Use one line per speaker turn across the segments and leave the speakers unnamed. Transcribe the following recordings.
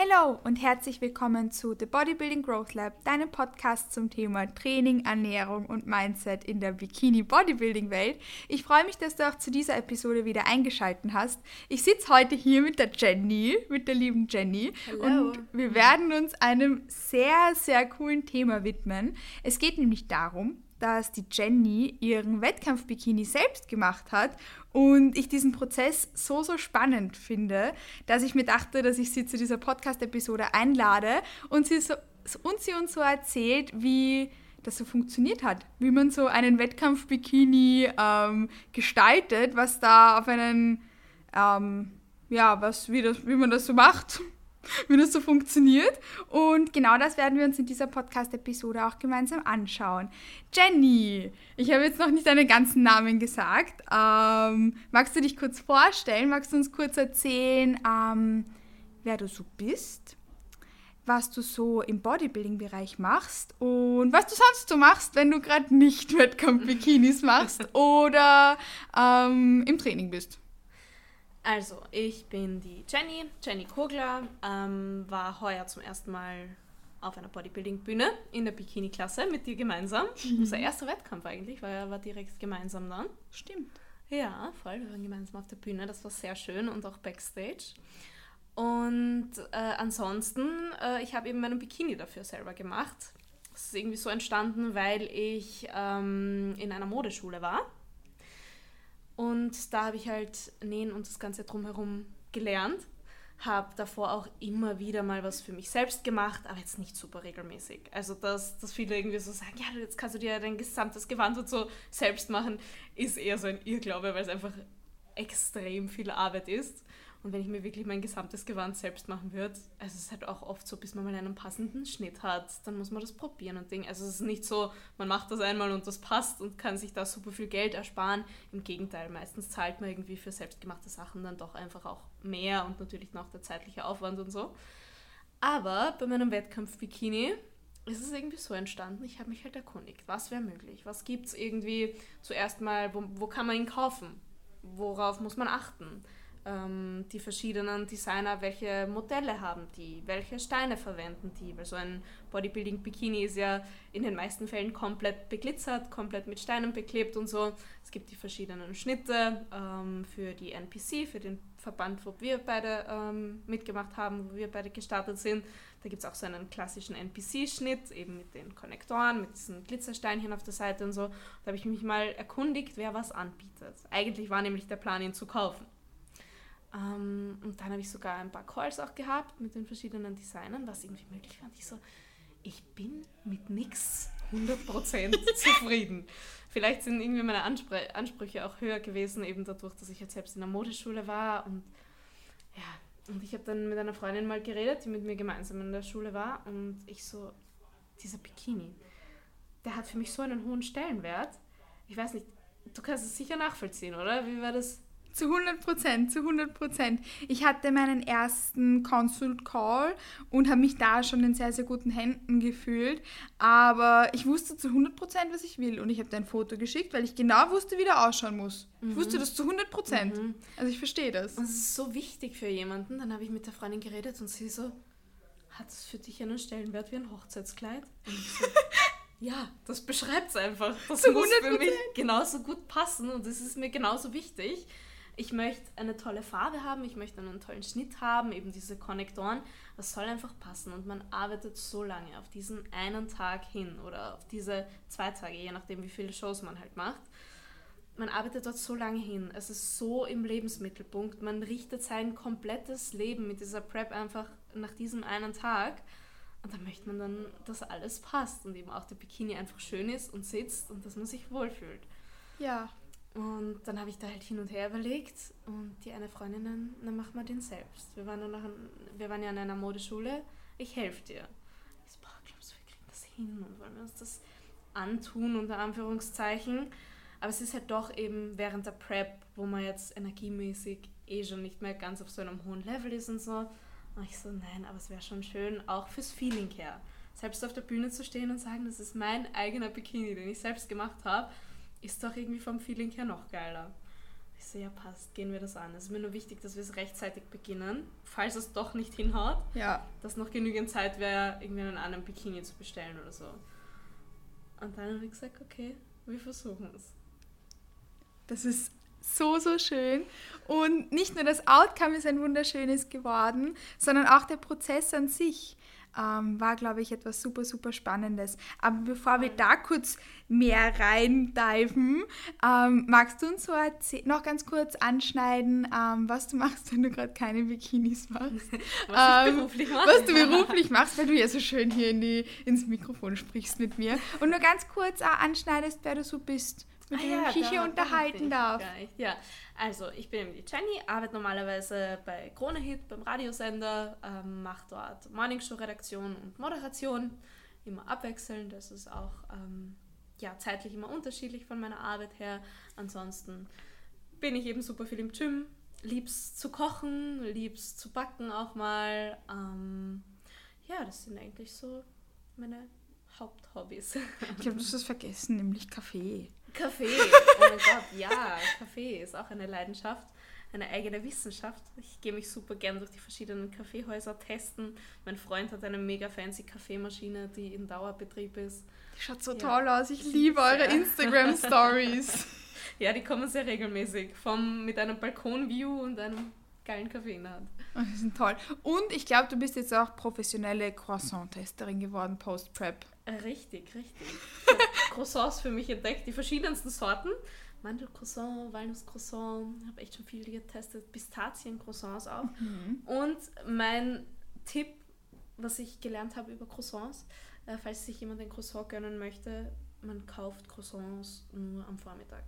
Hallo und herzlich willkommen zu The Bodybuilding Growth Lab, deinem Podcast zum Thema Training, Ernährung und Mindset in der Bikini Bodybuilding Welt. Ich freue mich, dass du auch zu dieser Episode wieder eingeschaltet hast. Ich sitze heute hier mit der Jenny, mit der lieben Jenny
Hallo.
und wir werden uns einem sehr, sehr coolen Thema widmen. Es geht nämlich darum, dass die Jenny ihren Wettkampf-Bikini selbst gemacht hat und ich diesen Prozess so, so spannend finde, dass ich mir dachte, dass ich sie zu dieser Podcast-Episode einlade und sie, so, und sie uns so erzählt, wie das so funktioniert hat, wie man so einen Wettkampf-Bikini ähm, gestaltet, was da auf einen, ähm, ja, was, wie, das, wie man das so macht wie das so funktioniert. Und genau das werden wir uns in dieser Podcast-Episode auch gemeinsam anschauen. Jenny, ich habe jetzt noch nicht deinen ganzen Namen gesagt. Ähm, magst du dich kurz vorstellen? Magst du uns kurz erzählen, ähm, wer du so bist? was du so im Bodybuilding-Bereich machst und was du sonst so machst, wenn du gerade nicht Wettkampf-Bikinis machst oder ähm, im Training bist.
Also, ich bin die Jenny, Jenny Kogler, ähm, war heuer zum ersten Mal auf einer Bodybuilding-Bühne in der Bikini-Klasse mit dir gemeinsam.
Mhm.
Unser erster Wettkampf eigentlich, weil er war direkt gemeinsam dann.
Stimmt.
Ja, voll, wir waren gemeinsam auf der Bühne, das war sehr schön und auch Backstage. Und äh, ansonsten, äh, ich habe eben meinen Bikini dafür selber gemacht. Das ist irgendwie so entstanden, weil ich ähm, in einer Modeschule war. Und da habe ich halt Nähen und das Ganze drumherum gelernt. Habe davor auch immer wieder mal was für mich selbst gemacht, aber jetzt nicht super regelmäßig. Also, dass, dass viele irgendwie so sagen, ja, jetzt kannst du dir dein gesamtes Gewand und so selbst machen, ist eher so ein Irrglaube, weil es einfach extrem viel Arbeit ist. Und wenn ich mir wirklich mein gesamtes Gewand selbst machen würde, also es ist halt auch oft so, bis man mal einen passenden Schnitt hat, dann muss man das probieren und Ding. Also es ist nicht so, man macht das einmal und das passt und kann sich da super viel Geld ersparen. Im Gegenteil, meistens zahlt man irgendwie für selbstgemachte Sachen dann doch einfach auch mehr und natürlich noch der zeitliche Aufwand und so. Aber bei meinem Wettkampf-Bikini ist es irgendwie so entstanden, ich habe mich halt erkundigt, was wäre möglich, was gibt es irgendwie zuerst mal, wo, wo kann man ihn kaufen, worauf muss man achten ähm, die verschiedenen Designer, welche Modelle haben die, welche Steine verwenden die, weil so ein Bodybuilding-Bikini ist ja in den meisten Fällen komplett beglitzert, komplett mit Steinen beklebt und so. Es gibt die verschiedenen Schnitte ähm, für die NPC, für den Verband, wo wir beide ähm, mitgemacht haben, wo wir beide gestartet sind. Da gibt es auch so einen klassischen NPC-Schnitt, eben mit den Konnektoren, mit diesen Glitzersteinchen auf der Seite und so. Da habe ich mich mal erkundigt, wer was anbietet. Eigentlich war nämlich der Plan, ihn zu kaufen. Ähm, und dann habe ich sogar ein paar Calls auch gehabt mit den verschiedenen Designern, was irgendwie möglich war. Und ich so, ich bin mit nichts 100% zufrieden. Vielleicht sind irgendwie meine Anspr Ansprüche auch höher gewesen, eben dadurch, dass ich jetzt selbst in der Modeschule war. Und ja, und ich habe dann mit einer Freundin mal geredet, die mit mir gemeinsam in der Schule war. Und ich so, dieser Bikini, der hat für mich so einen hohen Stellenwert. Ich weiß nicht, du kannst es sicher nachvollziehen, oder? Wie war das?
Zu 100 Prozent, zu 100 Prozent. Ich hatte meinen ersten Consult Call und habe mich da schon in sehr, sehr guten Händen gefühlt. Aber ich wusste zu 100 Prozent, was ich will. Und ich habe dir ein Foto geschickt, weil ich genau wusste, wie der ausschauen muss. Mhm. Ich wusste das zu 100 Prozent. Mhm. Also ich verstehe das.
Und es ist so wichtig für jemanden. Dann habe ich mit der Freundin geredet und sie so, hat es für dich einen Stellenwert wie ein Hochzeitskleid? Und ich so, ja, das beschreibt es einfach. Das
zu
muss für mich genauso gut passen und es ist mir genauso wichtig ich möchte eine tolle Farbe haben, ich möchte einen tollen Schnitt haben, eben diese Konnektoren. Das soll einfach passen und man arbeitet so lange auf diesen einen Tag hin oder auf diese zwei Tage, je nachdem, wie viele Shows man halt macht. Man arbeitet dort so lange hin. Es ist so im Lebensmittelpunkt. Man richtet sein komplettes Leben mit dieser Prep einfach nach diesem einen Tag. Und da möchte man dann, dass alles passt und eben auch der Bikini einfach schön ist und sitzt und dass man sich wohlfühlt.
Ja,
und dann habe ich da halt hin und her überlegt und die eine Freundin dann, dann machen wir den selbst. Wir waren, noch an, wir waren ja an einer Modeschule, ich helfe dir. Ich so, boah, glaubst du, wir kriegen das hin und wollen wir uns das antun, unter Anführungszeichen. Aber es ist halt doch eben während der Prep, wo man jetzt energiemäßig eh schon nicht mehr ganz auf so einem hohen Level ist und so. Und ich so, nein, aber es wäre schon schön, auch fürs Feeling her. Selbst auf der Bühne zu stehen und sagen, das ist mein eigener Bikini, den ich selbst gemacht habe ist doch irgendwie vom Feeling her noch geiler. Ich so, ja passt, gehen wir das an. Es ist mir nur wichtig, dass wir es rechtzeitig beginnen, falls es doch nicht hinhaut,
Ja.
dass noch genügend Zeit wäre, irgendwie einen anderen Bikini zu bestellen oder so. Und dann habe ich gesagt, okay, wir versuchen es.
Das ist so, so schön. Und nicht nur das Outcome ist ein wunderschönes geworden, sondern auch der Prozess an sich ähm, war, glaube ich, etwas super, super Spannendes. Aber bevor wir da kurz mehr reindiven, ähm, magst du uns so noch ganz kurz anschneiden, ähm, was du machst, wenn du gerade keine Bikinis machst?
Was
Ähm. Was du beruflich machst, weil du ja so schön hier in die, ins Mikrofon sprichst mit mir. Und nur ganz kurz auch anschneidest, wer du so bist, mit
Ah
dem
ja,
ich hier unterhalten darf.
Ja, also ich bin eben die Jenny, arbeite normalerweise bei Krone Hit, beim Radiosender, ähm, mache dort Morningshow-Redaktion und Moderation, immer abwechselnd. Das ist auch ähm, ja, zeitlich immer unterschiedlich von meiner Arbeit her. Ansonsten bin ich eben super viel im Gym, lieb's zu kochen, lieb's zu backen auch mal. Ähm, ja, das sind eigentlich so meine Haupthobbys.
Ich glaube, du hast es vergessen, nämlich Kaffee.
Kaffee, oh mein Gott, ja, Kaffee ist auch eine Leidenschaft, eine eigene Wissenschaft. Ich gehe mich super gern durch die verschiedenen Kaffeehäuser testen. Mein Freund hat eine mega fancy Kaffeemaschine, die in Dauerbetrieb ist.
Die schaut so
Ja.
toll aus. Ich liebe eure
Ja.
Instagram-Stories.
Ja, die kommen sehr regelmäßig, vom, mit einem Balkonview und einem geilen Kaffee in der Hand.
Oh, Die sind toll. Und ich glaube, du bist jetzt auch professionelle Croissant-Testerin geworden, Post-Prep.
Richtig, richtig. Croissants für mich entdeckt, die verschiedensten Sorten. Mandelcroissant, Walnusscroissant, habe echt schon viel getestet, Pistaziencroissants auch. Und mein Tipp, was ich gelernt habe über Croissants, äh, falls sich jemand ein Croissant gönnen möchte, man kauft Croissants nur am Vormittag.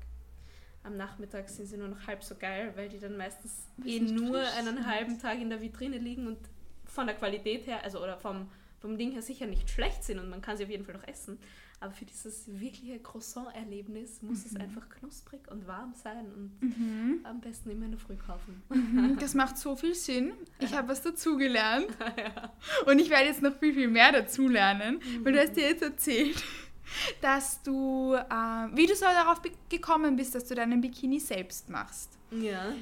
Am Nachmittag sind sie nur noch halb so geil, weil die dann meistens eh nur einen halben Tag in der Vitrine liegen und von der Qualität her, also oder vom, vom Ding her sicher nicht schlecht sind und man kann sie auf jeden Fall noch essen. Aber für dieses wirkliche Croissant-Erlebnis muss es einfach knusprig und warm sein und am besten immer in der Früh kaufen.
Mhm, Das macht so viel Sinn. Ich habe was dazugelernt. Und ich werde jetzt noch viel, viel mehr dazulernen, weil du hast dir jetzt erzählt, dass du, äh, wie du so darauf gekommen bist, dass du deinen Bikini selbst machst.
Ja.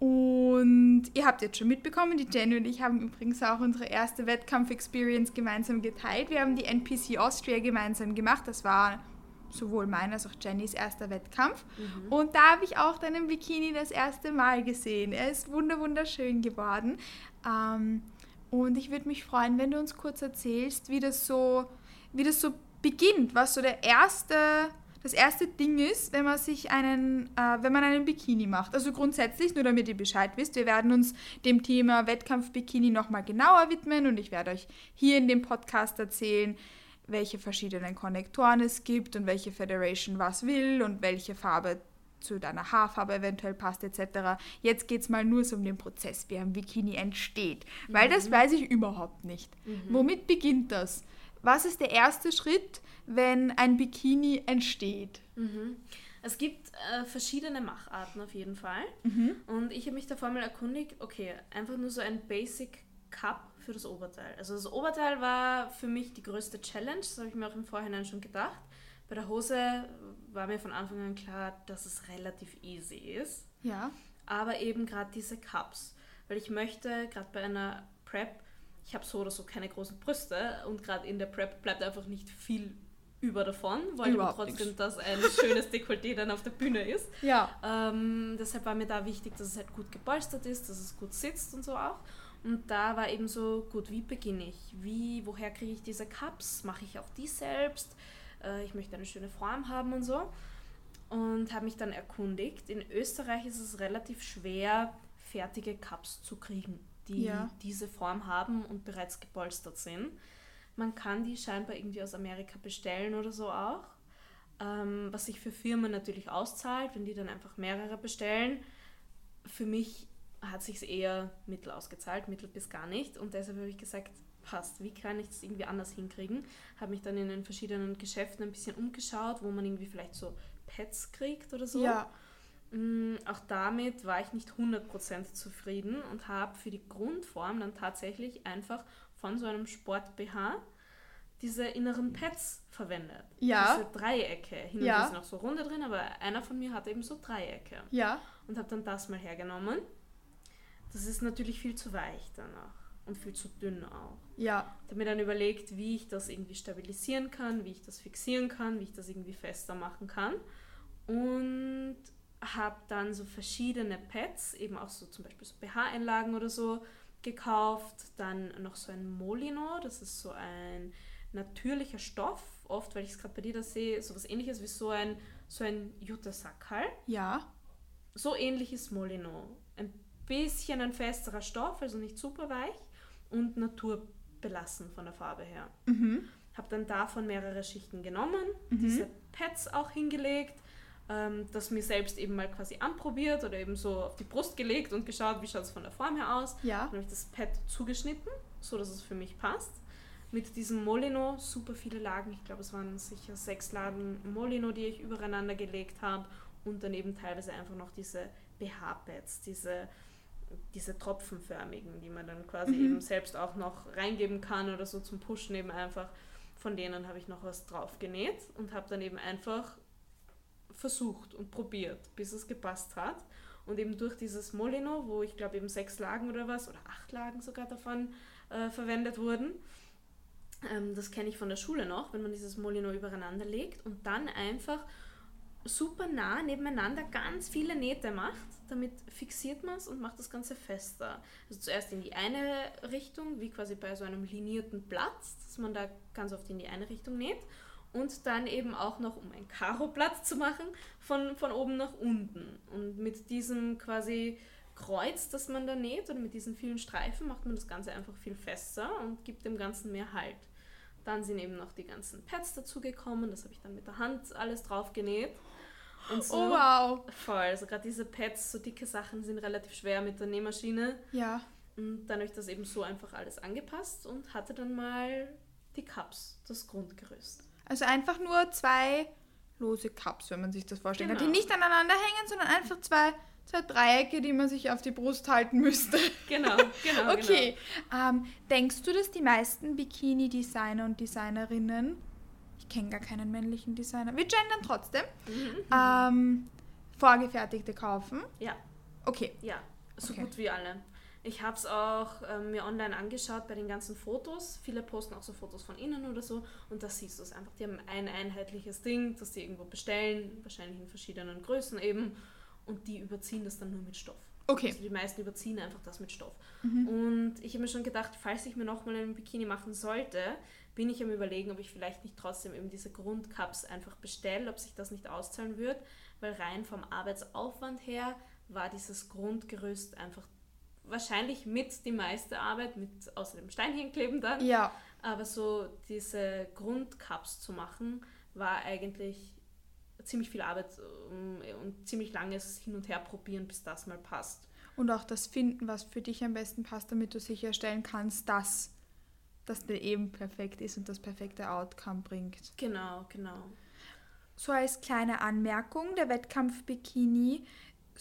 Und ihr habt jetzt schon mitbekommen, die Jenny und ich haben übrigens auch unsere erste Wettkampf-Experience gemeinsam geteilt. Wir haben die NPC Austria gemeinsam gemacht. Das war sowohl mein als auch Jennys erster Wettkampf. Und da habe ich auch deinen Bikini das erste Mal gesehen. Er ist wunder wunderschön geworden. Ähm, und ich würde mich freuen, wenn du uns kurz erzählst, wie das so, wie das so beginnt, was so der erste, das erste Ding ist, wenn man sich einen, äh, wenn man einen Bikini macht. Also grundsätzlich, nur damit ihr Bescheid wisst, wir werden uns dem Thema Wettkampf-Bikini nochmal genauer widmen und ich werde euch hier in dem Podcast erzählen, welche verschiedenen Konnektoren es gibt und welche Federation was will und welche Farbe zu deiner Haarfarbe eventuell passt etc. Jetzt geht es mal nur so um den Prozess, wie ein Bikini entsteht. Weil das weiß ich überhaupt nicht. Womit beginnt das? Was ist der erste Schritt, wenn ein Bikini entsteht?
Mhm. Es gibt äh, verschiedene Macharten auf jeden Fall.
Mhm.
Und ich habe mich davor mal erkundigt, okay, einfach nur so ein Basic Cup für das Oberteil. Also das Oberteil war für mich die größte Challenge, das habe ich mir auch im Vorhinein schon gedacht. Bei der Hose war mir von Anfang an klar, dass es relativ easy ist.
Ja.
aber eben gerade diese Cups. Weil ich möchte, gerade bei einer Prep, ich habe so oder so keine großen Brüste und gerade in der Prep bleibt einfach nicht viel über davon, aber
Überhaupt
trotzdem,
nichts.
dass ein schönes Dekolleté dann auf der Bühne ist.
Ja.
Ähm, deshalb war mir da wichtig, dass es halt gut gepolstert ist, dass es gut sitzt und so auch. Und da war eben so, gut, wie beginne ich? Wie, woher kriege ich diese Cups? Mache ich auch die selbst? Äh, ich möchte eine schöne Form haben und so. Und habe mich dann erkundigt. In Österreich ist es relativ schwer, fertige Cups zu kriegen, die
Ja.
diese Form haben und bereits gepolstert sind. Man kann die scheinbar irgendwie aus Amerika bestellen oder so auch. Ähm, was sich für Firmen natürlich auszahlt, wenn die dann einfach mehrere bestellen. Für mich hat sich eher mittel ausgezahlt, mittel bis gar nicht. Und deshalb habe ich gesagt, passt, wie kann ich das irgendwie anders hinkriegen? Habe mich dann in den verschiedenen Geschäften ein bisschen umgeschaut, wo man irgendwie vielleicht so Pads kriegt oder so.
Ja.
Mm, Auch damit war ich nicht 100% zufrieden und habe für die Grundform dann tatsächlich einfach von so einem Sport-BH diese inneren Pads verwendet.
Ja.
Diese Dreiecke. Hin und
Ja.
sind auch so runde drin, aber einer von mir hat eben so Dreiecke.
Ja.
Und habe dann das mal hergenommen. Das ist natürlich viel zu weich danach und viel zu dünn auch.
Ja.
Ich habe mir dann überlegt, wie ich das irgendwie stabilisieren kann, wie ich das fixieren kann, wie ich das irgendwie fester machen kann. Und habe dann so verschiedene Pads, eben auch so zum Beispiel so BH-Einlagen oder so, gekauft. Dann noch so ein Molino, das ist so ein natürlicher Stoff. Oft, weil ich es gerade bei dir da sehe, so was ähnliches wie so ein, so ein Juttersackerl.
Ja.
So ähnlich ist Molino. Ein bisschen ein festerer Stoff, also nicht super weich und naturbelassen von der Farbe her.
Mhm.
Habe dann davon mehrere Schichten genommen, diese Pads auch hingelegt, ähm, das mir selbst eben mal quasi anprobiert oder eben so auf die Brust gelegt und geschaut, wie schaut es von der Form her aus.
Ja.
Dann habe ich das Pad zugeschnitten, so dass es für mich passt. Mit diesem Molino super viele Lagen, ich glaube es waren sicher sechs Lagen Molino, die ich übereinander gelegt habe und dann eben teilweise einfach noch diese BH-Pads, diese, diese tropfenförmigen, die man dann quasi
Mhm.
eben selbst auch noch reingeben kann oder so zum Pushen eben einfach. Von denen habe ich noch was drauf genäht und habe dann eben einfach versucht und probiert, bis es gepasst hat. Und eben durch dieses Molino, wo ich glaube eben sechs Lagen oder was, oder acht Lagen sogar davon äh, verwendet wurden, ähm, das kenne ich von der Schule noch, wenn man dieses Molino übereinander legt und dann einfach super nah nebeneinander ganz viele Nähte macht. Damit fixiert man es und macht das Ganze fester. Also zuerst in die eine Richtung, wie quasi bei so einem linierten Blatt, dass man da ganz oft in die eine Richtung näht. Und dann eben auch noch, um ein Karo-Blatt zu machen, von, von oben nach unten. Und mit diesem quasi Kreuz, das man da näht, oder mit diesen vielen Streifen, macht man das Ganze einfach viel fester und gibt dem Ganzen mehr Halt. Dann sind eben noch die ganzen Pads dazugekommen, das habe ich dann mit der Hand alles drauf genäht. Und so
Oh, wow.
voll. Also gerade diese Pads, so dicke Sachen sind relativ schwer mit der Nähmaschine.
Ja.
Und dann habe ich das eben so einfach alles angepasst und hatte dann mal die Cups, das Grundgerüst.
Also einfach nur zwei lose Cups, wenn man sich das vorstellen kann.
Genau.
Die nicht aneinander hängen, sondern einfach zwei, zwei Dreiecke, die man sich auf die Brust halten müsste.
Genau, genau.
Okay. Ähm, denkst du, dass die meisten Bikini-Designer und Designerinnen, ich kenne gar keinen männlichen Designer, wir gendern trotzdem,
Genau. Mhm.
ähm, vorgefertigte kaufen?
Ja,
Okay.
ja, so
Okay.
gut wie alle. Ich habe es auch ähm, mir online angeschaut bei den ganzen Fotos. Viele posten auch so Fotos von innen oder so und da siehst du es einfach. Die haben ein einheitliches Ding, das die irgendwo bestellen, wahrscheinlich in verschiedenen Größen eben und die überziehen das dann nur mit Stoff.
Okay.
Also die meisten überziehen einfach das mit Stoff.
Mhm.
Und ich habe mir schon gedacht, falls ich mir nochmal einen Bikini machen sollte, bin ich am überlegen, ob ich vielleicht nicht trotzdem eben diese Grundcups einfach bestelle, ob sich das nicht auszahlen wird, weil rein vom Arbeitsaufwand her war dieses Grundgerüst einfach wahrscheinlich mit die meiste Arbeit, mit außer dem Steinhinkleben dann.
Ja.
Aber so diese Grundcups zu machen, war eigentlich ziemlich viel Arbeit um, und ziemlich langes Hin- und Herprobieren, bis das mal passt.
Und auch das Finden, was für dich am besten passt, damit du sicherstellen kannst, dass das dann eben perfekt ist und das perfekte Outcome bringt.
Genau, genau.
So als kleine Anmerkung, der Wettkampf-Bikini,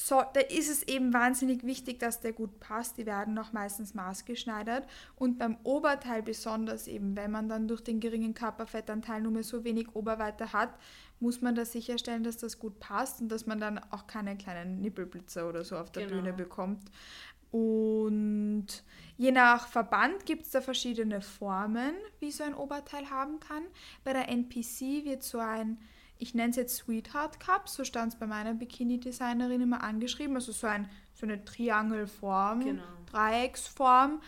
so, da ist es eben wahnsinnig wichtig, dass der gut passt. Die werden auch meistens maßgeschneidert. Und beim Oberteil besonders eben, wenn man dann durch den geringen Körperfettanteil nur mehr so wenig Oberweite hat, muss man da sicherstellen, dass das gut passt und dass man dann auch keine kleinen Nippelblitzer oder so auf der
Genau.
Bühne bekommt. Und je nach Verband gibt es da verschiedene Formen, wie so ein Oberteil haben kann. Bei der NPC wird so ein, ich nenne es jetzt Sweetheart Cup, so stand es bei meiner Bikini-Designerin immer angeschrieben, also so, ein, so eine Triangelform,
Genau.
Dreiecksform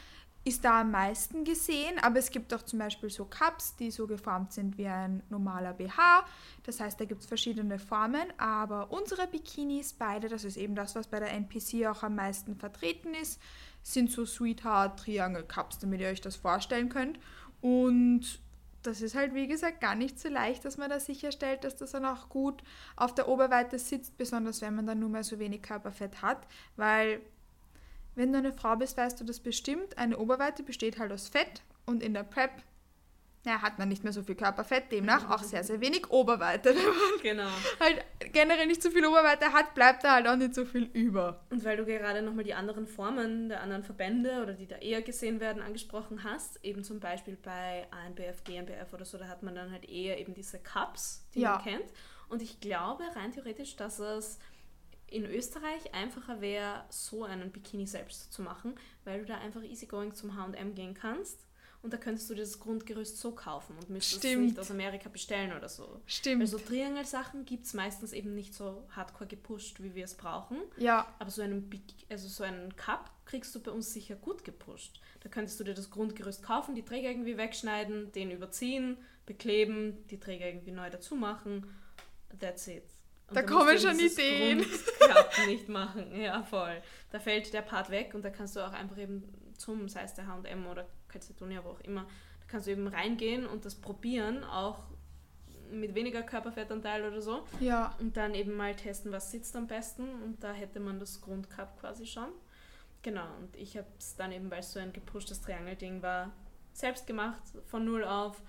ist da am meisten gesehen, aber es gibt auch zum Beispiel so Cups, die so geformt sind wie ein normaler BH. Das heißt, da gibt es verschiedene Formen, aber unsere Bikinis beide, das ist eben das, was bei der NPC auch am meisten vertreten ist, sind so Sweetheart Triangle Cups, damit ihr euch das vorstellen könnt. Und das ist halt, wie gesagt, gar nicht so leicht, dass man da sicherstellt, dass das dann auch gut auf der Oberweite sitzt, besonders wenn man dann nur mehr so wenig Körperfett hat, weil wenn du eine Frau bist, weißt du das bestimmt. Eine Oberweite besteht halt aus Fett und in der Prep ja, hat man nicht mehr so viel Körperfett, demnach auch sehr, sehr wenig Oberweite. Wenn man
Genau.
halt generell nicht so viel Oberweite hat, bleibt da halt auch nicht so viel über.
Und weil du gerade nochmal die anderen Formen der anderen Verbände oder die da eher gesehen werden angesprochen hast, eben zum Beispiel bei ANBF, GmbF oder so, da hat man dann halt eher eben diese Cups, die
Ja.
man kennt. Und ich glaube rein theoretisch, dass es in Österreich einfacher wäre, so einen Bikini selbst zu machen, weil du da einfach easygoing zum H&M gehen kannst. Und da könntest du dir das Grundgerüst so kaufen und müsstest es nicht aus Amerika bestellen oder so.
Stimmt.
Weil so Triangle-Sachen gibt es meistens eben nicht so hardcore gepusht, wie wir es brauchen.
ja,
Aber so einen, also so einen Cup kriegst du bei uns sicher gut gepusht. Da könntest du dir das Grundgerüst kaufen, die Träger irgendwie wegschneiden, den überziehen, bekleben, die Träger irgendwie neu dazu machen. That's it. Und
Da kommen schon Ideen.
Nicht machen. Ja, voll. Da fällt der Part weg und da kannst du auch einfach eben zum, sei es der H&M oder Calcedonia, wo auch immer, da kannst du eben reingehen und das probieren, auch mit weniger Körperfettanteil oder so.
ja.
Und dann eben mal testen, was sitzt am besten. Und da hätte man das Grundcup quasi schon. Genau, und ich habe es dann eben, weil es so ein gepushtes Triangelding war, selbst gemacht, von null auf.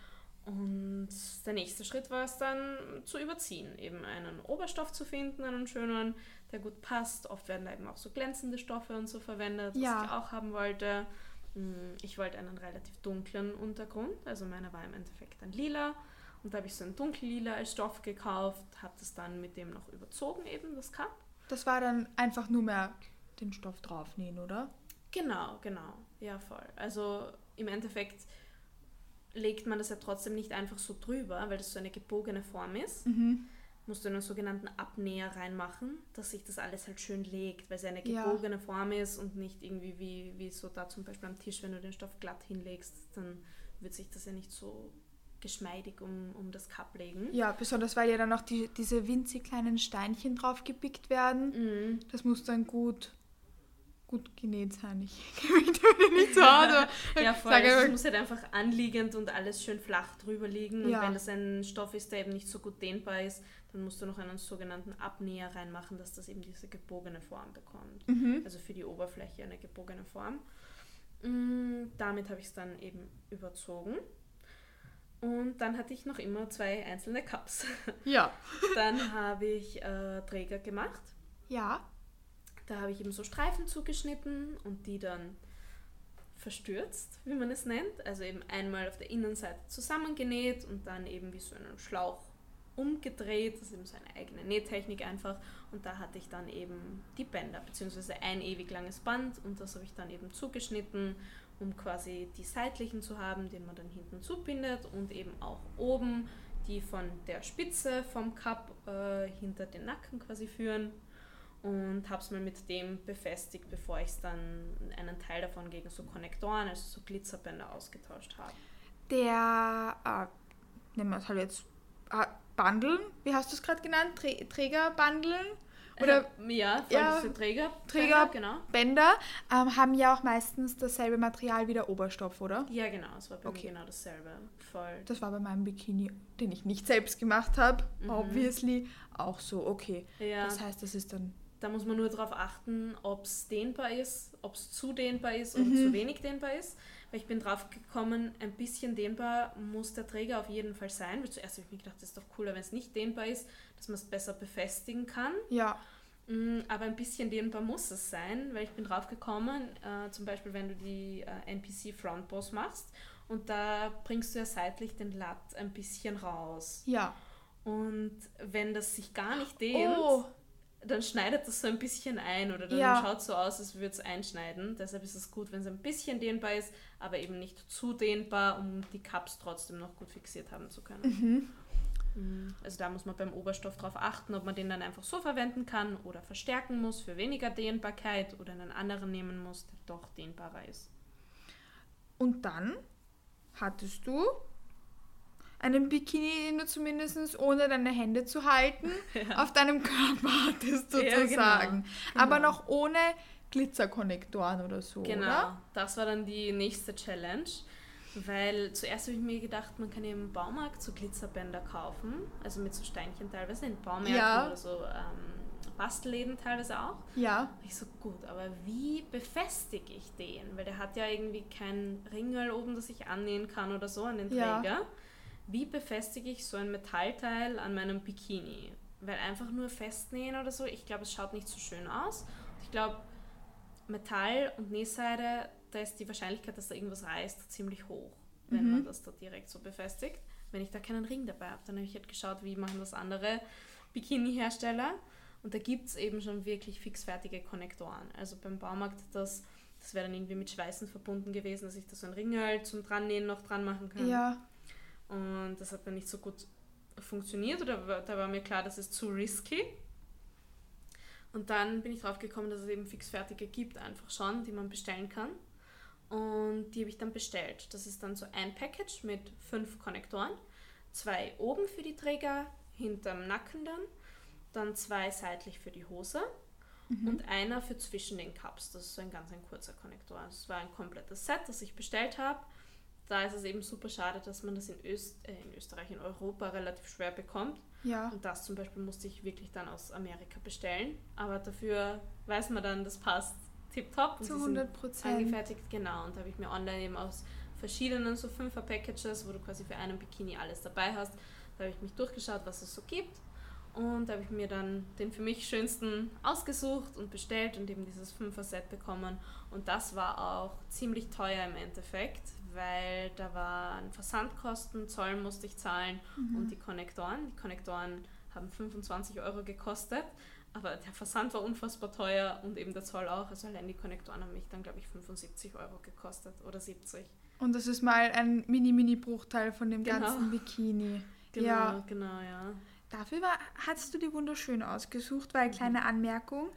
Und der nächste Schritt war es dann zu überziehen, eben einen Oberstoff zu finden, einen schönen, der gut passt. Oft werden da eben auch so glänzende Stoffe und so verwendet,
Ja.
was ich auch haben wollte. Mm, Ich wollte einen relativ dunklen Untergrund, also meiner war im Endeffekt ein lila. Und da habe ich so ein dunkellila als Stoff gekauft, habe das dann mit dem noch überzogen, eben das Cup.
Das war dann einfach nur mehr den Stoff draufnähen, oder?
Genau, genau. Ja, voll. Also im Endeffekt legt man das ja trotzdem nicht einfach so drüber, weil das so eine gebogene Form ist.
Mhm.
Musst du einen sogenannten Abnäher reinmachen, dass sich das alles halt schön legt, weil es ja eine
Ja.
gebogene Form ist und nicht irgendwie wie, wie so da zum Beispiel am Tisch, wenn du den Stoff glatt hinlegst, dann wird sich das ja nicht so geschmeidig um, um das Cup legen.
Ja, besonders weil ja dann auch die, diese winzig kleinen Steinchen drauf gepickt werden.
Mhm.
Das muss dann gut, gut genäht sein. Ich kenne mich damit nicht so aus.
Ja, voll.
sag
Also es muss halt einfach anliegend und alles schön flach drüber liegen. Und
Ja.
wenn das ein Stoff ist, der eben nicht so gut dehnbar ist, dann musst du noch einen sogenannten Abnäher reinmachen, dass das eben diese gebogene Form bekommt.
Mhm.
Also für die Oberfläche eine gebogene Form. Mm, Damit habe ich es dann eben überzogen. Und dann hatte ich noch immer zwei einzelne Cups.
Ja.
Dann habe ich äh, Träger gemacht.
Ja.
Da habe ich eben so Streifen zugeschnitten und die dann verstürzt, wie man es nennt. Also eben einmal auf der Innenseite zusammengenäht und dann eben wie so einen Schlauch umgedreht. Das ist eben so eine eigene Nähtechnik einfach. Und da hatte ich dann eben die Bänder, beziehungsweise ein ewig langes Band und das habe ich dann eben zugeschnitten, um quasi die seitlichen zu haben, den man dann hinten zubindet und eben auch oben die von der Spitze vom Cup äh, hinter den Nacken quasi führen und habe es mal mit dem befestigt, bevor ich dann einen Teil davon gegen so Konnektoren, also so Glitzerbänder ausgetauscht habe.
Der, äh, nehmen wir es halt jetzt, äh, Bundeln, wie hast du es gerade genannt? Trä Trägerbandeln? Oder
Äh, ja, voll
Ja,
diese Träger.
Träger-
genau.
Bänder ähm, haben ja auch meistens dasselbe Material wie der Oberstoff, oder?
Ja, genau, es war bei
Okay.
mir genau dasselbe. Voll.
Das war bei meinem Bikini, den ich nicht selbst gemacht habe,
Mhm.
obviously, auch so, okay.
Ja,
Das heißt, das ist dann,
da muss man nur darauf achten, ob es dehnbar ist, ob es zu dehnbar ist oder
Mhm.
zu wenig dehnbar ist. Weil ich bin drauf gekommen, ein bisschen dehnbar muss der Träger auf jeden Fall sein. Weil zuerst habe ich mir gedacht, das ist doch cooler, wenn es nicht dehnbar ist, dass man es besser befestigen kann.
ja,
Mm, Aber ein bisschen dehnbar muss es sein, weil ich bin drauf gekommen, äh, zum Beispiel wenn du die äh, NPC Frontboss machst und da bringst du ja seitlich den Latt ein bisschen raus.
ja.
Und wenn das sich gar nicht dehnt,
Oh,
dann schneidet das so ein bisschen ein oder dann
Ja.
schaut so aus, als würde es einschneiden. Deshalb ist es gut, wenn es ein bisschen dehnbar ist, aber eben nicht zu dehnbar, um die Cups trotzdem noch gut fixiert haben zu können.
mhm.
Mm, Also da muss man beim Oberstoff darauf achten, ob man den dann einfach so verwenden kann oder verstärken muss für weniger Dehnbarkeit oder einen anderen nehmen muss, der doch dehnbarer ist.
Und dann hattest du einen Bikini, den du zumindest ohne deine Hände zu halten, auf deinem Körper hattest
Ja, genau.
sozusagen. Aber
Genau.
noch ohne Glitzerkonnektoren oder so,
Genau,
oder?
das war dann die nächste Challenge, weil zuerst habe ich mir gedacht, man kann im Baumarkt so Glitzerbänder kaufen, also mit so Steinchen teilweise in Baumärkten
Ja.
oder so ähm, Bastelläden teilweise auch.
Ja.
Ich so, gut, aber wie befestige ich den? Weil der hat ja irgendwie kein Ringel oben, das ich annähen kann oder so an den Träger. Ja. Wie befestige ich so ein Metallteil an meinem Bikini? Weil einfach nur festnähen oder so, ich glaube, es schaut nicht so schön aus. Ich glaube, Metall und Nähseide, da ist die Wahrscheinlichkeit, dass da irgendwas reißt, ziemlich hoch, wenn mhm. man das da direkt so befestigt. Wenn ich da keinen Ring dabei habe, dann habe ich halt geschaut, wie machen das andere Bikini-Hersteller. Und da gibt es eben schon wirklich fixfertige Konnektoren. Also beim Baumarkt, das, das wäre dann irgendwie mit Schweißen verbunden gewesen, dass ich da so ein Ring halt zum Drannähen noch dran machen kann.
Ja.
Und das hat dann nicht so gut funktioniert oder da war mir klar, das ist zu risky. Und dann bin ich drauf gekommen, dass es eben fixfertige gibt, einfach schon, die man bestellen kann. Und die habe ich dann bestellt. Das ist dann so ein Package mit fünf Konnektoren. Zwei oben für die Träger, hinterm Nacken dann dann zwei seitlich für die Hose mhm. und einer für zwischen den Cups. Das ist so ein ganz ein kurzer Konnektor. Das war ein komplettes Set, das ich bestellt habe. Da ist es eben super schade, dass man das in, Öst äh, in Österreich, in Europa relativ schwer bekommt.
Ja.
Und das zum Beispiel musste ich wirklich dann aus Amerika bestellen. Aber dafür weiß man dann, das passt tipptopp.
Zu 100 Prozent.
Angefertigt, genau. Und da habe ich mir online eben aus verschiedenen so Fünfer-Packages, wo du quasi für einen Bikini alles dabei hast, da habe ich mich durchgeschaut, was es so gibt und da habe ich mir dann den für mich schönsten ausgesucht und bestellt und eben dieses Fünfer-Set bekommen. Und das war auch ziemlich teuer im Endeffekt, weil da waren Versandkosten, Zoll musste ich zahlen mhm. und die Konnektoren. Die Konnektoren haben 25 Euro gekostet, aber der Versand war unfassbar teuer und eben der Zoll auch. Also allein die Konnektoren haben mich dann, glaube ich, 75 Euro gekostet oder 70.
Und das ist mal ein Mini-Mini-Bruchteil von dem genau. ganzen Bikini.
Genau, ja. genau, ja.
Dafür war, hast du die wunderschön ausgesucht, weil kleine Anmerkung,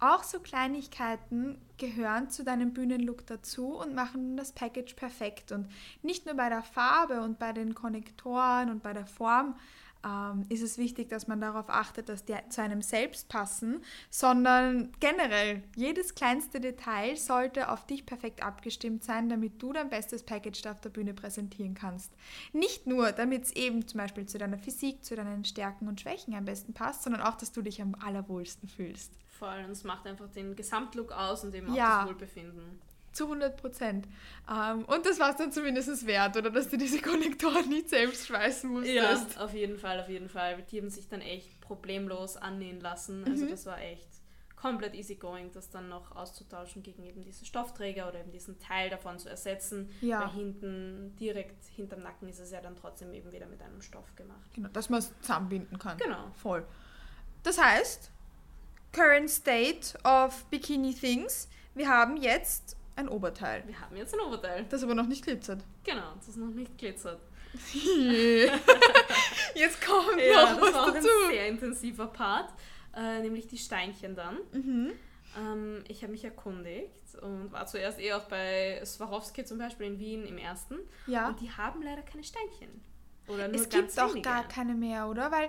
auch so Kleinigkeiten gehören zu deinem Bühnenlook dazu und machen das Package perfekt. Und nicht nur bei der Farbe und bei den Konnektoren und bei der Form, ähm, ist es wichtig, dass man darauf achtet, dass die zu einem selbst passen, sondern generell jedes kleinste Detail sollte auf dich perfekt abgestimmt sein, damit du dein bestes Package auf der Bühne präsentieren kannst. Nicht nur, damit es eben zum Beispiel zu deiner Physik, zu deinen Stärken und Schwächen am besten passt, sondern auch, dass du dich am allerwohlsten fühlst.
Voll, und es macht einfach den Gesamtlook aus und eben auch ja. das Wohlbefinden.
Zu 100 Prozent. Ähm, und das war es dann zumindest wert, oder dass du diese Konnektoren nicht selbst schweißen musstest.
Ja, auf jeden Fall, auf jeden Fall. Die haben sich dann echt problemlos annähen lassen. Also mhm. das war echt komplett easy going, das dann noch auszutauschen gegen eben diesen Stoffträger oder eben diesen Teil davon zu ersetzen. Ja. Weil hinten, direkt hinterm Nacken ist es ja dann trotzdem eben wieder mit einem Stoff gemacht.
Genau, dass man es zusammenbinden kann.
Genau.
Voll. Das heißt, current state of Bikini Things. Wir haben jetzt ein Oberteil.
Wir haben jetzt ein Oberteil.
Das aber noch nicht glitzert.
Genau, das noch nicht glitzert.
jetzt kommt
ja,
noch
was
das war
dazu. ein sehr intensiver Part, äh, nämlich die Steinchen dann.
Mhm.
Ähm, ich habe mich erkundigt und war zuerst eh auch bei Swarovski zum Beispiel in Wien im ersten.
Ja.
Und die haben leider keine Steinchen. Oder nur
es gibt auch gar keine mehr, oder? Weil,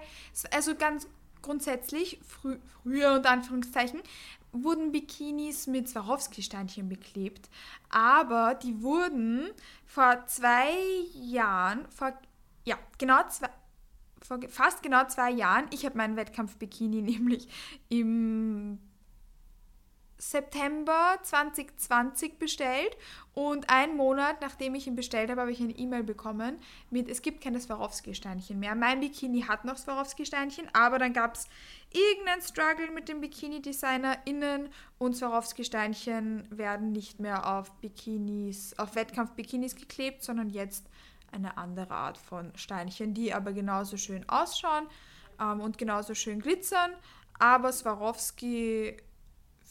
also ganz grundsätzlich, frü früher unter Anführungszeichen, wurden Bikinis mit Swarovski-Steinchen beklebt, aber die wurden vor zwei Jahren, vor, ja, genau zwei, vor fast genau zwei Jahren, ich habe meinen Wettkampf-Bikini nämlich im September 2020 bestellt und einen Monat nachdem ich ihn bestellt habe, habe ich eine E-Mail bekommen mit, es gibt keine Swarovski-Steinchen mehr. Mein Bikini hat noch Swarovski-Steinchen, aber dann gab es irgendeinen Struggle mit dem Bikini-DesignerInnen und Swarovski-Steinchen werden nicht mehr auf Bikinis, auf Wettkampf-Bikinis geklebt, sondern jetzt eine andere Art von Steinchen, die aber genauso schön ausschauen ähm, und genauso schön glitzern, aber Swarovski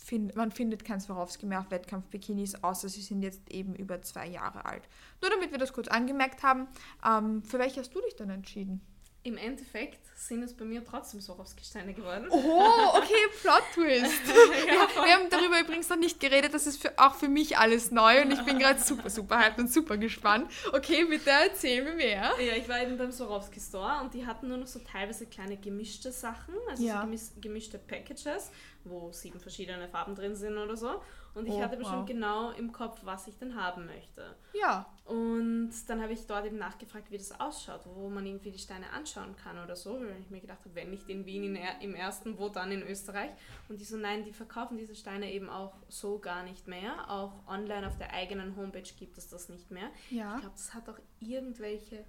find, man findet kein Swarovski mehr auf Wettkampf-Bikinis, außer sie sind jetzt eben über zwei Jahre alt. Nur damit wir das kurz angemerkt haben, ähm, für welche hast du dich dann entschieden?
Im Endeffekt sind es bei mir trotzdem Swarovski-Steine geworden.
Oh, okay, Plot-Twist. ja, wir, wir, haben darüber übrigens noch nicht geredet, das ist für, auch für mich alles neu und ich bin gerade super, super hyped und super gespannt. Okay, bitte erzähl mir mehr.
Ja, ich war eben beim Swarovski-Store und die hatten nur noch so teilweise kleine gemischte Sachen, also ja. so gemischte Packages, wo sieben verschiedene Farben drin sind oder so. Und ich
Oh,
hatte schon
wow.
genau im Kopf, was ich denn haben möchte.
Ja.
Und dann habe ich dort eben nachgefragt, wie das ausschaut, wo man irgendwie die Steine anschauen kann oder so, weil ich mir gedacht habe, wenn nicht in Wien in, er- im ersten, wo dann in Österreich. Und die so, nein, die verkaufen diese Steine eben auch so gar nicht mehr. Auch online auf der eigenen Homepage gibt es das nicht mehr.
Ja.
Ich glaube, das hat auch irgendwelche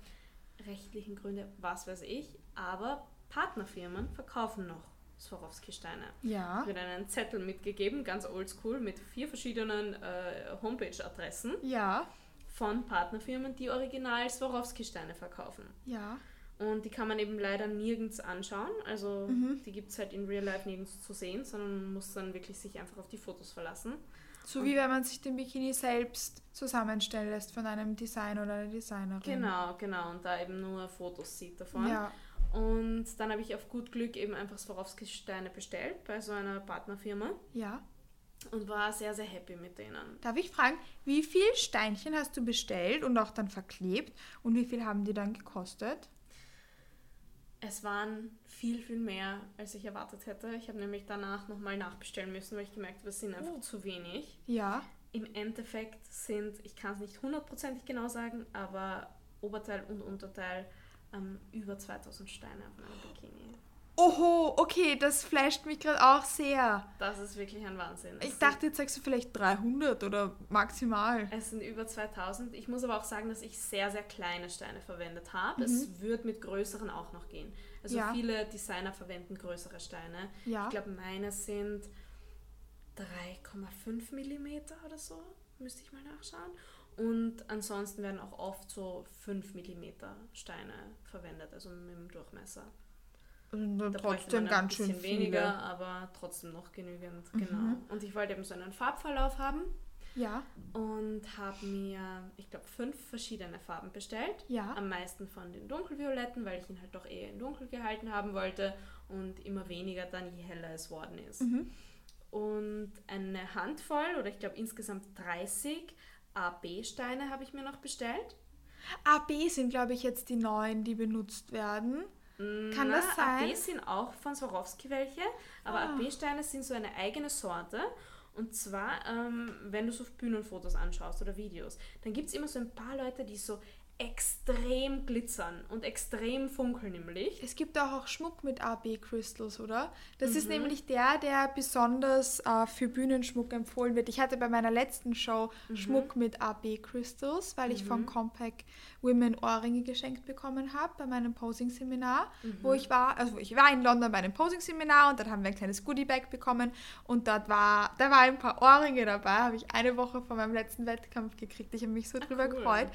rechtlichen Gründe, was weiß ich. Aber Partnerfirmen verkaufen noch Swarovski-Steine.
Ja.
Ich habe einen Zettel mitgegeben, ganz oldschool, mit vier verschiedenen äh, Homepage-Adressen
Ja.
von Partnerfirmen, die original Swarovski-Steine verkaufen.
Ja.
Und die kann man eben leider nirgends anschauen. Also
Mhm.
die gibt es halt in Real Life nirgends zu sehen, sondern man muss dann wirklich sich einfach auf die Fotos verlassen.
So wie wenn man sich den Bikini selbst zusammenstellen lässt von einem Designer oder einer Designerin.
Genau, genau. Und da eben nur Fotos sieht davon.
Ja.
Und dann habe ich auf gut Glück eben einfach Swarovski-Steine bestellt bei so einer Partnerfirma
Ja.
und war sehr, sehr happy mit denen.
Darf ich fragen, wie viel Steinchen hast du bestellt und auch dann verklebt und wie viel haben die dann gekostet?
Es waren viel, viel mehr, als ich erwartet hätte. Ich habe nämlich danach nochmal nachbestellen müssen, weil ich gemerkt habe, es sind einfach
Oh.
zu wenig.
Ja.
Im Endeffekt sind, ich kann es nicht hundertprozentig genau sagen, aber Oberteil und Unterteil ähm, über 2000 Steine auf meinem Bikini.
Oho, okay, das flasht mich gerade auch sehr.
Das ist wirklich ein Wahnsinn. Es
Ich dachte, jetzt sagst du vielleicht 300 oder maximal.
Es sind über 2000. Ich muss aber auch sagen, dass ich sehr, sehr kleine Steine verwendet habe.
Mhm.
Es wird mit größeren auch noch gehen. Also
Ja.
viele Designer verwenden größere Steine.
Ja.
Ich glaube, meine sind 3,5 Millimeter oder so. Müsste ich mal nachschauen. Und ansonsten werden auch oft so 5 Millimeter Steine verwendet, also mit dem Durchmesser.
Und dann
Da bräuchte
trotzdem
man ein
ganz schön
bisschen
viele.
weniger, aber trotzdem noch genügend.
Mhm.
Genau. Und ich wollte eben so einen Farbverlauf haben
Ja,
und habe mir, ich glaube, fünf verschiedene Farben bestellt.
ja.
Am meisten von den dunkelvioletten, weil ich ihn halt doch eher in dunkel gehalten haben wollte und immer weniger dann, je heller es worden ist.
Mhm.
Und eine Handvoll oder ich glaube insgesamt 30 AB-Steine habe ich mir noch bestellt.
AB sind, glaube ich, jetzt die neuen, die benutzt werden. Kann
Na,
das sein?
AB sind auch von Swarovski welche, aber
Ah.
AB-Steine sind so eine eigene Sorte. Und zwar, ähm, wenn du so Bühnenfotos anschaust oder Videos, dann gibt es immer so ein paar Leute, die so extrem glitzern und extrem funkeln im Licht.
Es gibt auch, auch Schmuck mit AB-Crystals, oder? Das ist
Mhm.
nämlich der, der besonders äh, für Bühnenschmuck empfohlen wird. Ich hatte bei meiner letzten Show
Mhm.
Schmuck mit AB-Crystals, weil ich von Compact Women Ohrringe geschenkt bekommen habe bei meinem Posing-Seminar,
Mhm.
wo ich war. Also ich war in London bei einem Posing-Seminar und dann haben wir ein kleines Goodie-Bag bekommen und dort war, da war ein paar Ohrringe dabei, habe ich eine Woche vor meinem letzten Wettkampf gekriegt. Ich habe mich so drüber
Ah, cool.
gefreut.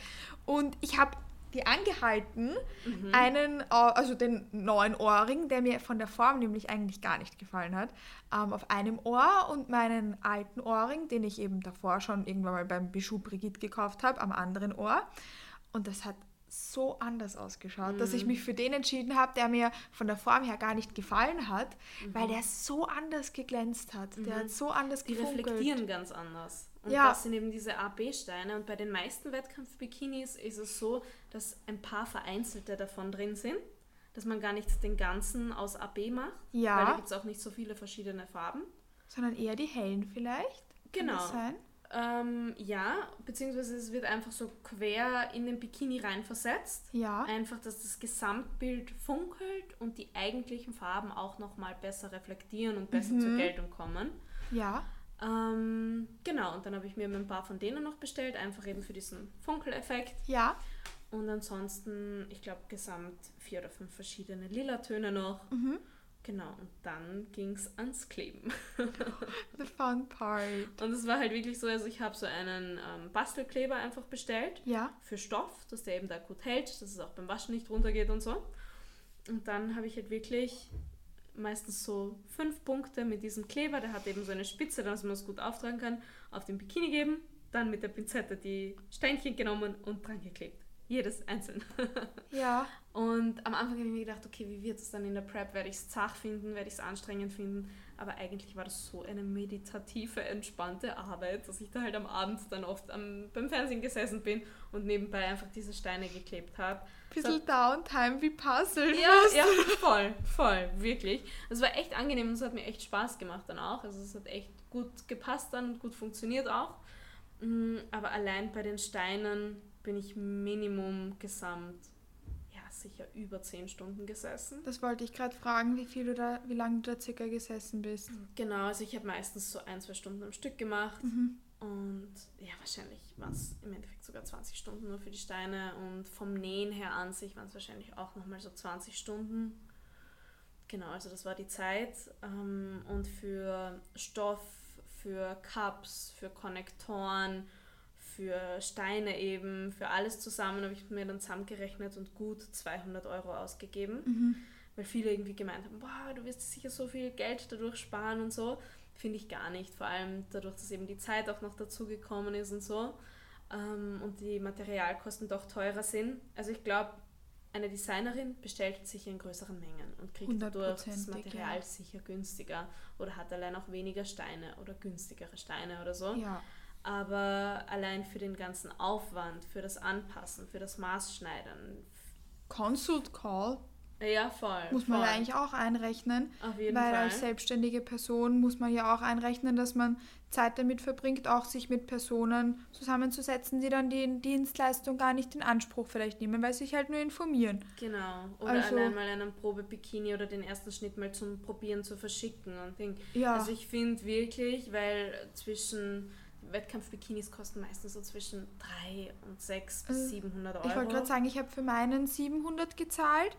Und ich habe die angehalten,
Mhm.
einen, also den neuen Ohrring, der mir von der Form nämlich eigentlich gar nicht gefallen hat, ähm, auf einem Ohr und meinen alten Ohrring, den ich eben davor schon irgendwann mal beim Bijou Brigitte gekauft habe, am anderen Ohr. Und das hat so anders ausgeschaut, dass
Mhm.
ich mich für den entschieden habe, der mir von der Form her gar nicht gefallen hat,
Mhm.
weil der so anders geglänzt hat. Der hat so anders
Die
gefunkelt.
reflektieren ganz anders. Und
Ja.
das sind eben diese AB-Steine. Und bei den meisten Wettkampf-Bikinis ist es so, dass ein paar vereinzelte davon drin sind. Dass man gar nicht den ganzen aus AB macht.
Ja.
Weil da gibt es auch nicht so viele verschiedene Farben.
Sondern eher die hellen vielleicht. Kann
Genau.
das sein?
Ähm, ja, beziehungsweise es wird einfach so quer in den Bikini rein versetzt.
Ja.
Einfach, dass das Gesamtbild funkelt und die eigentlichen Farben auch nochmal besser reflektieren und besser
Mhm.
zur Geltung kommen.
Ja.
Ähm, genau, und dann habe ich mir ein paar von denen noch bestellt, einfach eben für diesen Funkeleffekt.
Ja.
Und ansonsten, ich glaube, gesamt vier oder fünf verschiedene Lila-Töne noch.
Mhm.
Genau, und dann ging es ans Kleben.
The fun part.
Und es war halt wirklich so, also ich habe so einen ähm, Bastelkleber einfach bestellt
Ja.
für Stoff, dass der eben da gut hält, dass es auch beim Waschen nicht runtergeht und so. Und dann habe ich halt wirklich meistens so fünf Punkte mit diesem Kleber, der hat eben so eine Spitze, dass man es gut auftragen kann, auf den Bikini geben, dann mit der Pinzette die Steinchen genommen und dran geklebt. Jedes einzeln.
Ja.
Und am Anfang habe ich mir gedacht, okay, wie wird es dann in der Prep? Werde ich es zach finden? Werde ich es anstrengend finden? Aber eigentlich war das so eine meditative, entspannte Arbeit, dass ich da halt am Abend dann oft am, beim Fernsehen gesessen bin und nebenbei einfach diese Steine geklebt habe.
Bisschen Downtime wie Puzzle.
Ja, ja, voll, voll, wirklich. Es war echt angenehm und es hat mir echt Spaß gemacht dann auch. Also es hat echt gut gepasst dann und gut funktioniert auch. Mm, aber allein bei den Steinen bin ich Minimum gesamt sicher über zehn Stunden gesessen.
Das wollte ich gerade fragen, wie viel da, wie lange du da circa gesessen bist.
Genau, also ich habe meistens so ein, zwei Stunden am Stück gemacht. Mhm. Und ja, wahrscheinlich waren es im Endeffekt sogar 20 Stunden nur für die Steine. Und vom Nähen her an sich waren es wahrscheinlich auch nochmal so 20 Stunden. Genau, also das war die Zeit. Ähm, und für Stoff, für Cups, für Konnektoren, für Steine eben, für alles zusammen habe ich mir dann zusammengerechnet und gut 200 Euro ausgegeben. Mhm. Weil viele irgendwie gemeint haben, boah, du wirst sicher so viel Geld dadurch sparen und so. Finde ich gar nicht. Vor allem dadurch, dass eben die Zeit auch noch dazu gekommen ist und so. Ähm, und die Materialkosten doch teurer sind. Also ich glaube, eine Designerin bestellt sicher in größeren Mengen und kriegt dadurch das Material sicher günstiger oder hat allein auch weniger Steine oder günstigere Steine oder so. Ja. Aber allein für den ganzen Aufwand, für das Anpassen, für das Maßschneidern.
Consult Call.
Ja, voll.
Muss man
voll.
ja eigentlich auch einrechnen.
Auf jeden
weil
Fall.
als selbstständige Person muss man ja auch einrechnen, dass man Zeit damit verbringt, auch sich mit Personen zusammenzusetzen, die dann die Dienstleistung gar nicht in Anspruch vielleicht nehmen, weil sie sich halt nur informieren.
Genau. Oder also, allein mal einen Probe-Bikini oder den ersten Schnitt mal zum Probieren zu verschicken. Und Ding. Ja. Also ich finde wirklich, weil zwischen Wettkampf-Bikinis kosten meistens so zwischen 3 und 6 bis 700 Euro.
Ich wollte gerade sagen, ich habe für meinen 700 gezahlt,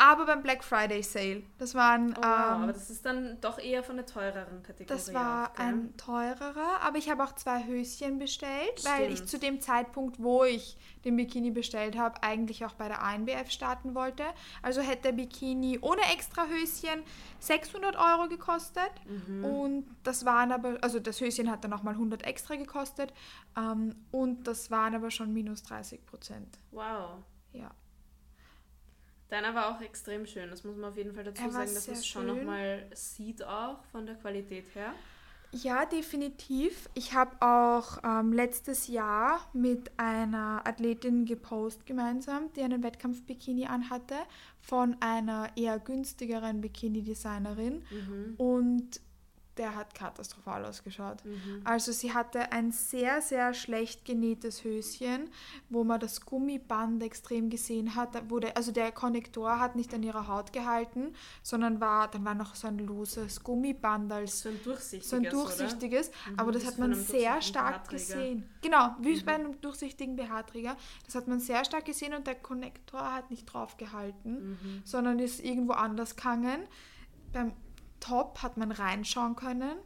aber beim Black Friday Sale. Das waren.
Oh, wow, ähm, aber das ist dann doch eher von der teureren Kategorie.
Das war auf, ein teurerer, aber ich habe auch zwei Höschen bestellt, Stimmt. weil ich zu dem Zeitpunkt, wo ich den Bikini bestellt habe, eigentlich auch bei der ANBF starten wollte. Also hätte der Bikini ohne extra Höschen 600 Euro gekostet mhm. und das waren aber, also das Höschen hat dann nochmal 100 extra gekostet ähm, und das waren aber schon minus 30 Prozent.
Wow.
Ja.
Deiner war auch extrem schön. Das muss man auf jeden Fall dazu sagen, dass man es schon nochmal sieht auch von der Qualität her.
Ja, definitiv. Ich habe auch ähm, letztes Jahr mit einer Athletin gepostet gemeinsam, die einen Wettkampf-Bikini anhatte, von einer eher günstigeren Bikini-Designerin. Mhm. Und der hat katastrophal ausgeschaut. Mhm. Also sie hatte ein sehr, sehr schlecht genähtes Höschen, wo man das Gummiband extrem gesehen hat. Wurde, also der Konnektor hat nicht an ihrer Haut gehalten, sondern war, dann war noch so ein loses Gummiband als
so ein durchsichtiges.
So ein durchsichtiges, mhm, aber das, das hat man sehr stark gesehen. Genau, wie mhm. bei einem durchsichtigen BH-Träger. Das hat man sehr stark gesehen und der Konnektor hat nicht drauf gehalten, mhm. sondern ist irgendwo anders gegangen. Beim Top hat man reinschauen können.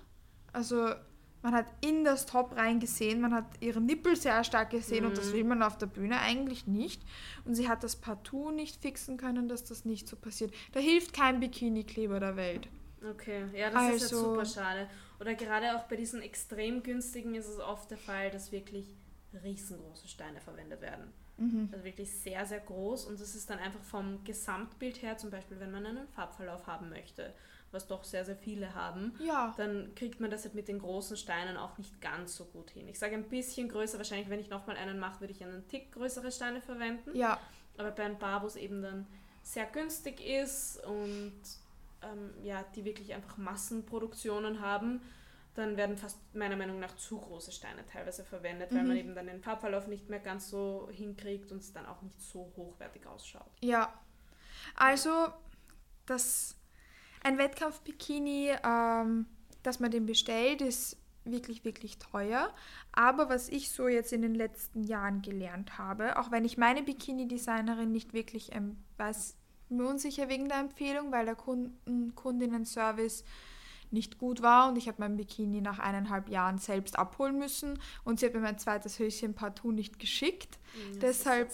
Also man hat in das Top reingesehen, man hat ihre Nippel sehr stark gesehen mhm. und das mhm. will man auf der Bühne eigentlich nicht. Und sie hat das partout nicht fixen können, dass das nicht so passiert. Da hilft kein Bikini-Kleber der Welt.
Okay, ja, das also, ist jetzt super schade. Oder gerade auch bei diesen extrem günstigen ist es oft der Fall, dass wirklich riesengroße Steine verwendet werden. Mhm. Also wirklich sehr, sehr groß und das ist dann einfach vom Gesamtbild her, zum Beispiel wenn man einen Farbverlauf haben möchte was doch sehr, sehr viele haben,
ja.
dann kriegt man das halt mit den großen Steinen auch nicht ganz so gut hin. Ich sage ein bisschen größer, wahrscheinlich wenn ich nochmal einen mache, würde ich einen Tick größere Steine verwenden.
Ja.
Aber bei ein paar, wo es eben dann sehr günstig ist und ähm, ja, die wirklich einfach Massenproduktionen haben, dann werden fast meiner Meinung nach zu große Steine teilweise verwendet, mhm. weil man eben dann den Farbverlauf nicht mehr ganz so hinkriegt und es dann auch nicht so hochwertig ausschaut.
Ja, also das ein Wettkampf-Bikini, ähm, dass man den bestellt, ist wirklich, wirklich teuer. Aber was ich so jetzt in den letzten Jahren gelernt habe, auch wenn ich meine Bikini-Designerin nicht wirklich ähm, weiß, mir unsicher wegen der Empfehlung, weil der Kunden, Kundinnen-Service nicht gut war und ich habe mein Bikini nach eineinhalb Jahren selbst abholen müssen und sie hat mir mein zweites Höschen partout nicht geschickt.
Mhm,
Deshalb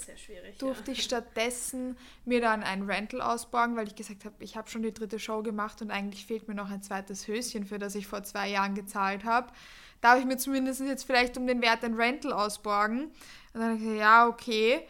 durfte ja. ich stattdessen mir dann ein Rental ausborgen, weil ich gesagt habe, ich habe schon die dritte Show gemacht und eigentlich fehlt mir noch ein zweites Höschen, für das ich vor zwei Jahren gezahlt habe. Darf ich mir zumindest jetzt vielleicht um den Wert ein Rental ausborgen? Und dann habe ich gesagt, ja, okay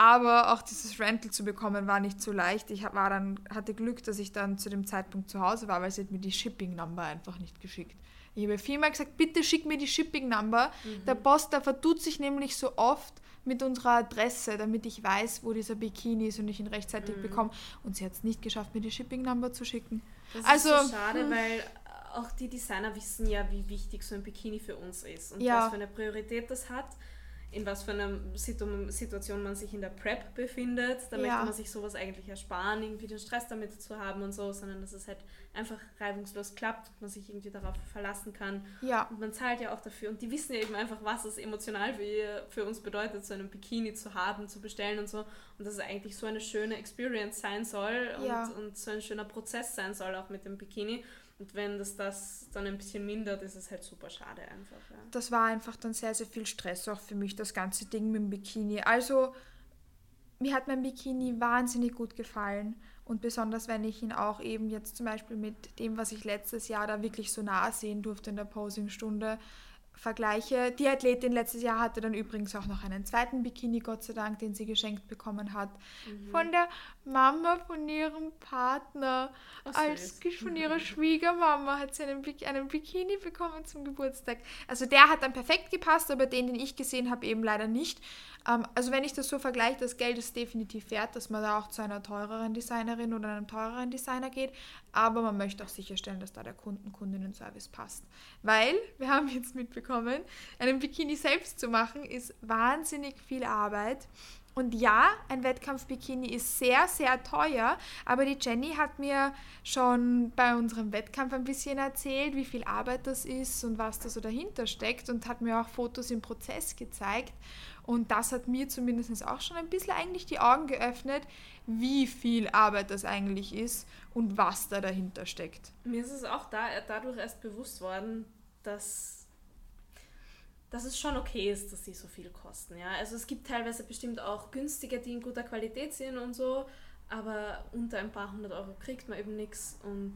Aber auch dieses Rental zu bekommen war nicht so leicht. Ich war dann, hatte Glück, dass ich dann zu dem Zeitpunkt zu Hause war, weil sie hat mir die Shipping Number einfach nicht geschickt. Ich habe viermal gesagt, bitte schick mir die Shipping Number. Mhm. Der Post, der vertut sich nämlich so oft mit unserer Adresse, damit ich weiß, wo dieser Bikini ist und ich ihn rechtzeitig mhm. bekomme. Und sie hat es nicht geschafft, mir die Shipping Number zu schicken.
Das also, ist so schade, hm. weil auch die Designer wissen ja, wie wichtig so ein Bikini für uns ist und ja. was für eine Priorität das hat in was für einer Situation man sich in der Prep befindet. Da ja. möchte man sich sowas eigentlich ersparen, irgendwie den Stress damit zu haben und so, sondern dass es halt einfach reibungslos klappt und man sich irgendwie darauf verlassen kann. Ja. Und man zahlt ja auch dafür. Und die wissen ja eben einfach, was es emotional für, für uns bedeutet, so einen Bikini zu haben, zu bestellen und so. Und dass es eigentlich so eine schöne Experience sein soll und, ja. und so ein schöner Prozess sein soll, auch mit dem Bikini. Und wenn das das dann ein bisschen mindert, ist es halt super schade einfach. Ja.
Das war einfach dann sehr, sehr viel Stress auch für mich, das ganze Ding mit dem Bikini. Also, mir hat mein Bikini wahnsinnig gut gefallen. Und besonders, wenn ich ihn auch eben jetzt zum Beispiel mit dem, was ich letztes Jahr da wirklich so nah sehen durfte in der Posingstunde, vergleiche. Die Athletin letztes Jahr hatte dann übrigens auch noch einen zweiten Bikini, Gott sei Dank, den sie geschenkt bekommen hat. Mhm. Von der Mama von ihrem Partner. Als von ihrer Schwiegermama hat sie einen, einen Bikini bekommen zum Geburtstag. Also der hat dann perfekt gepasst, aber den, den ich gesehen habe, eben leider nicht. Ähm, also wenn ich das so vergleiche, das Geld ist definitiv wert, dass man da auch zu einer teureren Designerin oder einem teureren Designer geht. Aber man möchte auch sicherstellen, dass da der Kunden-Kundinnen-Service passt. Weil, wir haben jetzt mitbekommen, einen Bikini selbst zu machen, ist wahnsinnig viel Arbeit. Und ja, ein Wettkampf-Bikini ist sehr, sehr teuer, aber die Jenny hat mir schon bei unserem Wettkampf ein bisschen erzählt, wie viel Arbeit das ist und was da so dahinter steckt und hat mir auch Fotos im Prozess gezeigt. Und das hat mir zumindest auch schon ein bisschen eigentlich die Augen geöffnet, wie viel Arbeit das eigentlich ist und was da dahinter steckt.
Mir ist es auch da, dadurch erst bewusst worden, dass, dass es schon okay ist, dass sie so viel kosten. Ja? Also es gibt teilweise bestimmt auch günstige, die in guter Qualität sind und so, aber unter ein paar hundert Euro kriegt man eben nichts und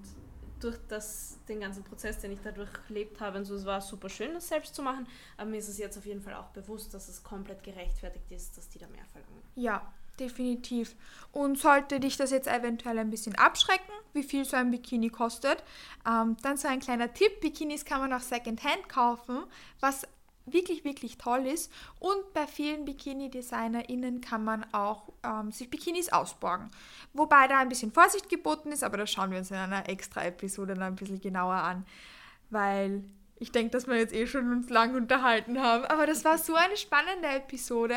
durch das, den ganzen Prozess, den ich dadurch erlebt habe, und so, es war super schön, das selbst zu machen, aber mir ist es jetzt auf jeden Fall auch bewusst, dass es komplett gerechtfertigt ist, dass die da mehr verlangen.
Ja, definitiv. Und sollte dich das jetzt eventuell ein bisschen abschrecken, wie viel so ein Bikini kostet, ähm, dann so ein kleiner Tipp, Bikinis kann man auch Secondhand kaufen, was wirklich, wirklich toll ist. Und bei vielen Bikini-DesignerInnen kann man auch ähm, sich Bikinis ausborgen. Wobei da ein bisschen Vorsicht geboten ist, aber das schauen wir uns in einer extra Episode noch ein bisschen genauer an. Weil ich denke, dass wir jetzt eh schon uns lang unterhalten haben. Aber das war so eine spannende Episode.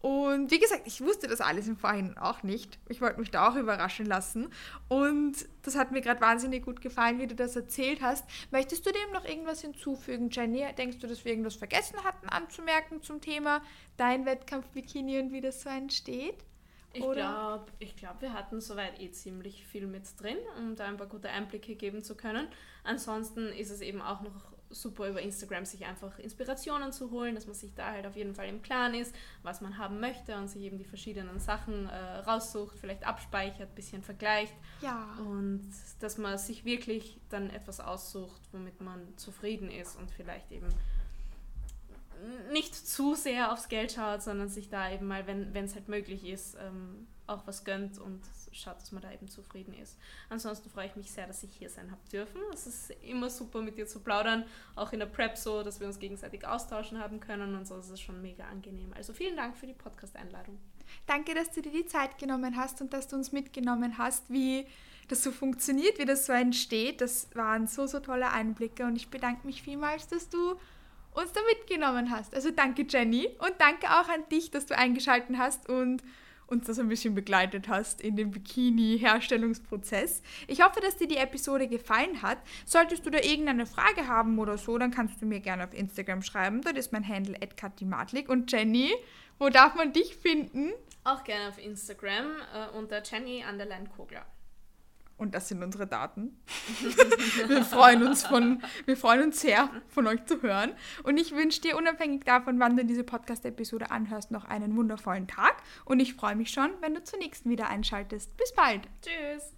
Und wie gesagt, ich wusste das alles im Vorhinein auch nicht. Ich wollte mich da auch überraschen lassen. Und das hat mir gerade wahnsinnig gut gefallen, wie du das erzählt hast. Möchtest du dem noch irgendwas hinzufügen, Jenny? Denkst du, dass wir irgendwas vergessen hatten anzumerken zum Thema dein Wettkampf-Bikini und wie das so entsteht?
Ich glaube, glaub, wir hatten soweit eh ziemlich viel mit drin, um da ein paar gute Einblicke geben zu können. Ansonsten ist es eben auch noch super über Instagram sich einfach Inspirationen zu holen, dass man sich da halt auf jeden Fall im Klaren ist, was man haben möchte und sich eben die verschiedenen Sachen äh, raussucht, vielleicht abspeichert, bisschen vergleicht. Ja. Und dass man sich wirklich dann etwas aussucht, womit man zufrieden ist und vielleicht eben nicht zu sehr aufs Geld schaut, sondern sich da eben mal, wenn es halt möglich ist, ähm, auch was gönnt und schaut, dass man da eben zufrieden ist. Ansonsten freue ich mich sehr, dass ich hier sein habe dürfen. Es ist immer super mit dir zu plaudern, auch in der Prep so, dass wir uns gegenseitig austauschen haben können und so. Das ist schon mega angenehm. Also vielen Dank für die Podcast-Einladung.
Danke, dass du dir die Zeit genommen hast und dass du uns mitgenommen hast, wie das so funktioniert, wie das so entsteht. Das waren so, so tolle Einblicke und ich bedanke mich vielmals, dass du uns da mitgenommen hast. Also danke Jenny und danke auch an dich, dass du eingeschaltet hast und uns das ein bisschen begleitet hast in dem Bikini-Herstellungsprozess. Ich hoffe, dass dir die Episode gefallen hat. Solltest du da irgendeine Frage haben oder so, dann kannst du mir gerne auf Instagram schreiben. Dort ist mein Handle @katimatlik und Jenny, wo darf man dich finden?
Auch gerne auf Instagram äh, unter Jenny Kogler.
Und das sind unsere Daten. wir, freuen uns von, wir freuen uns sehr, von euch zu hören. Und ich wünsche dir, unabhängig davon, wann du diese Podcast-Episode anhörst, noch einen wundervollen Tag. Und ich freue mich schon, wenn du zur nächsten wieder einschaltest. Bis bald.
Tschüss.